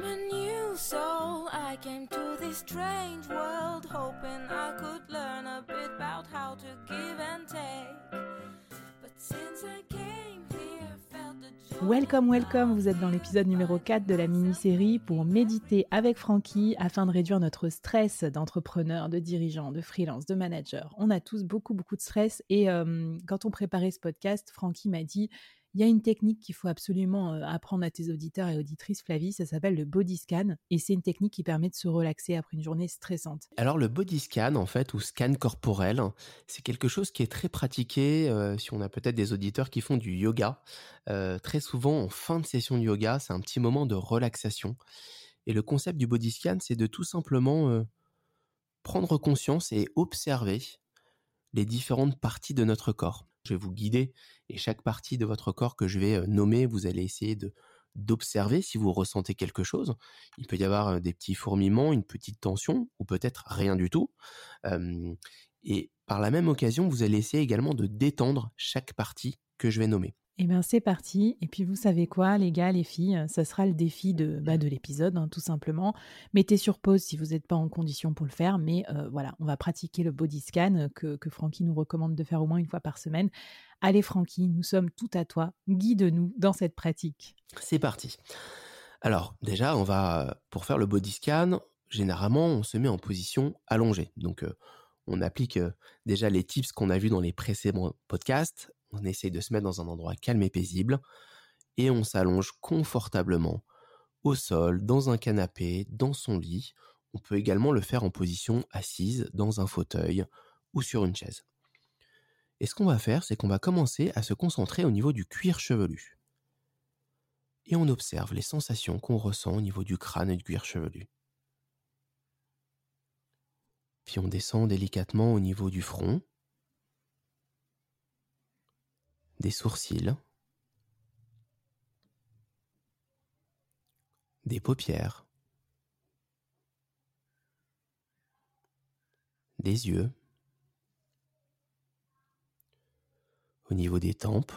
I'm a new soul. I came to this strange world hoping I could learn a bit about how to give and take. But since I came here, I felt the Welcome, welcome, vous êtes dans l'épisode numéro 4 de la mini-série pour méditer avec Francky afin de réduire notre stress d'entrepreneur, de dirigeant, de freelance, de manager. On a tous beaucoup, beaucoup de stress et euh, quand on préparait ce podcast, Francky m'a dit il y a une technique qu'il faut absolument apprendre à tes auditeurs et auditrices, Flavie, ça s'appelle le body scan et c'est une technique qui permet de se relaxer après une journée stressante. Alors le body scan, en fait, ou scan corporel, c'est quelque chose qui est très pratiqué si on a peut-être des auditeurs qui font du yoga. Très souvent, en fin de session de yoga, c'est un petit moment de relaxation. Et le concept du body scan, c'est de tout simplement prendre conscience et observer les différentes parties de notre corps. Je vais vous guider et chaque partie de votre corps que je vais euh, nommer, vous allez essayer d'observer si vous ressentez quelque chose. Il peut y avoir euh, des petits fourmillements, une petite tension ou peut-être rien du tout. Et par la même occasion, vous allez essayer également de détendre chaque partie que je vais nommer. Eh bien, c'est parti. Et puis, vous savez quoi, les gars, les filles, ça sera le défi de, bah, de l'épisode, hein, tout simplement. Mettez sur pause si vous n'êtes pas en condition pour le faire. Mais euh, voilà, on va pratiquer le body scan que, que Francky nous recommande de faire au moins une fois par semaine. Allez, Francky, nous sommes tout à toi. Guide-nous dans cette pratique. C'est parti. Alors, déjà, on va, pour faire le body scan, généralement, on se met en position allongée. Donc, euh, on applique euh, déjà les tips qu'on a vus dans les précédents podcasts. On essaye de se mettre dans un endroit calme et paisible. Et on s'allonge confortablement au sol, dans un canapé, dans son lit. On peut également le faire en position assise, dans un fauteuil ou sur une chaise. Et ce qu'on va faire, c'est qu'on va commencer à se concentrer au niveau du cuir chevelu. Et on observe les sensations qu'on ressent au niveau du crâne et du cuir chevelu. Puis on descend délicatement au niveau du front, des sourcils, des paupières, des yeux, au niveau des tempes,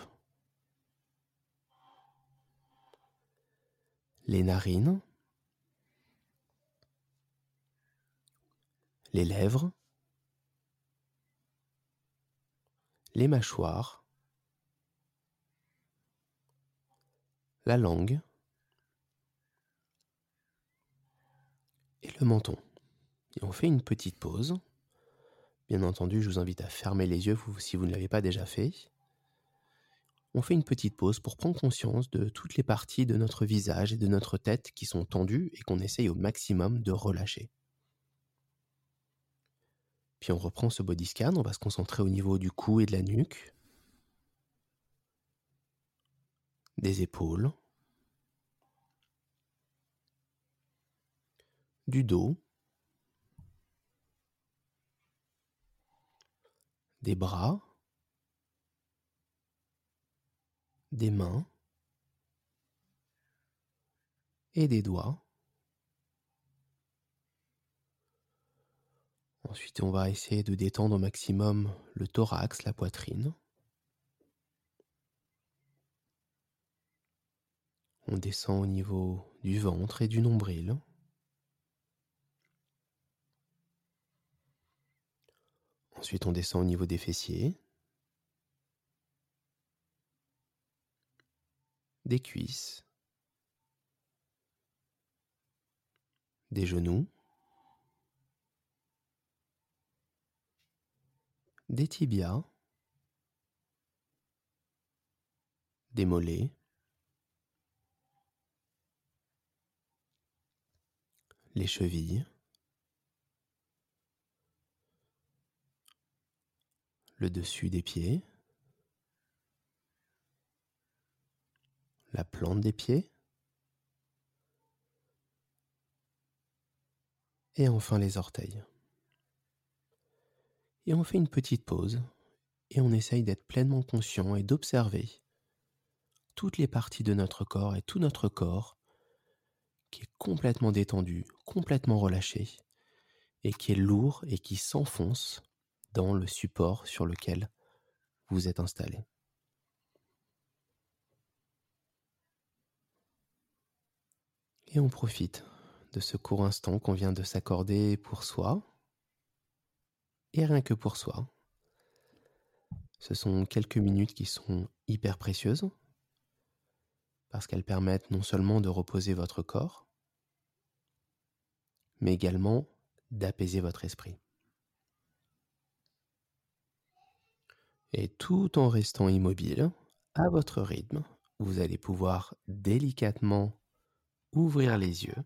les narines, les lèvres, les mâchoires, la langue et le menton. Et on fait une petite pause. Bien entendu, je vous invite à fermer les yeux si vous ne l'avez pas déjà fait. On fait une petite pause pour prendre conscience de toutes les parties de notre visage et de notre tête qui sont tendues et qu'on essaye au maximum de relâcher. Puis on reprend ce body scan, on va se concentrer au niveau du cou et de la nuque, des épaules, du dos, des bras, des mains et des doigts. Ensuite, on va essayer de détendre au maximum le thorax, la poitrine. On descend au niveau du ventre et du nombril. Ensuite, on descend au niveau des fessiers, des cuisses, des genoux, des tibias, des mollets, les chevilles, le dessus des pieds, la plante des pieds, et enfin les orteils. Et on fait une petite pause et on essaye d'être pleinement conscient et d'observer toutes les parties de notre corps et tout notre corps qui est complètement détendu, complètement relâché et qui est lourd et qui s'enfonce dans le support sur lequel vous êtes installé. Et on profite de ce court instant qu'on vient de s'accorder pour soi, et rien que pour soi. Ce sont quelques minutes qui sont hyper précieuses, parce qu'elles permettent non seulement de reposer votre corps, mais également d'apaiser votre esprit. Et tout en restant immobile, à votre rythme, vous allez pouvoir délicatement ouvrir les yeux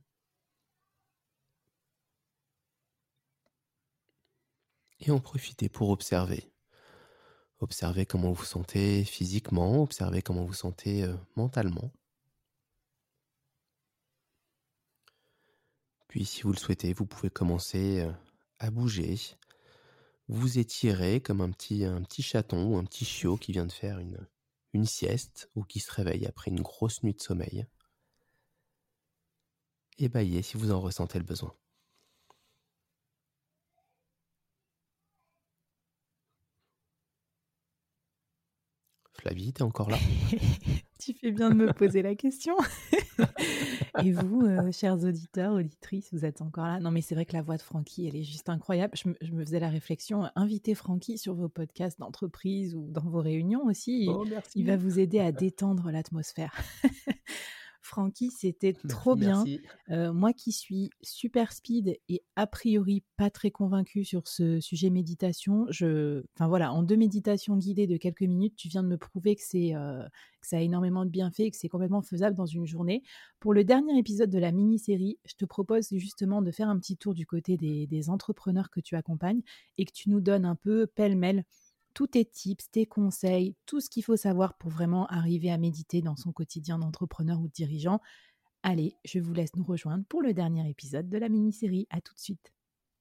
et en profiter pour observer. Observez comment vous sentez physiquement, observez comment vous sentez euh, mentalement. Puis si vous le souhaitez, vous pouvez commencer euh, à bouger, vous étirez comme un petit, chaton ou un petit chiot qui vient de faire une sieste ou qui se réveille après une grosse nuit de sommeil. Et baillez si vous en ressentez le besoin. Flavie, t'es encore là Tu fais bien de me poser la question. Et vous, euh, chers auditeurs, auditrices, vous êtes encore là Non, mais c'est vrai que la voix de Francky, elle est juste incroyable. Je me, faisais la réflexion, invitez Francky sur vos podcasts d'entreprise ou dans vos réunions aussi. Oh, il va vous aider à détendre l'atmosphère. Francky, c'était trop bien. Euh, moi qui suis super speed et a priori pas très convaincue sur ce sujet méditation, je, enfin voilà, en deux méditations guidées de quelques minutes, tu viens de me prouver que c'est euh, que ça a énormément de bienfaits et que c'est complètement faisable dans une journée. Pour le dernier épisode de la mini-série, je te propose justement de faire un petit tour du côté des, des entrepreneurs que tu accompagnes et que tu nous donnes un peu pêle-mêle tous tes tips, tes conseils, tout ce qu'il faut savoir pour vraiment arriver à méditer dans son quotidien d'entrepreneur ou de dirigeant. Allez, je vous laisse nous rejoindre pour le dernier épisode de la mini-série. À tout de suite.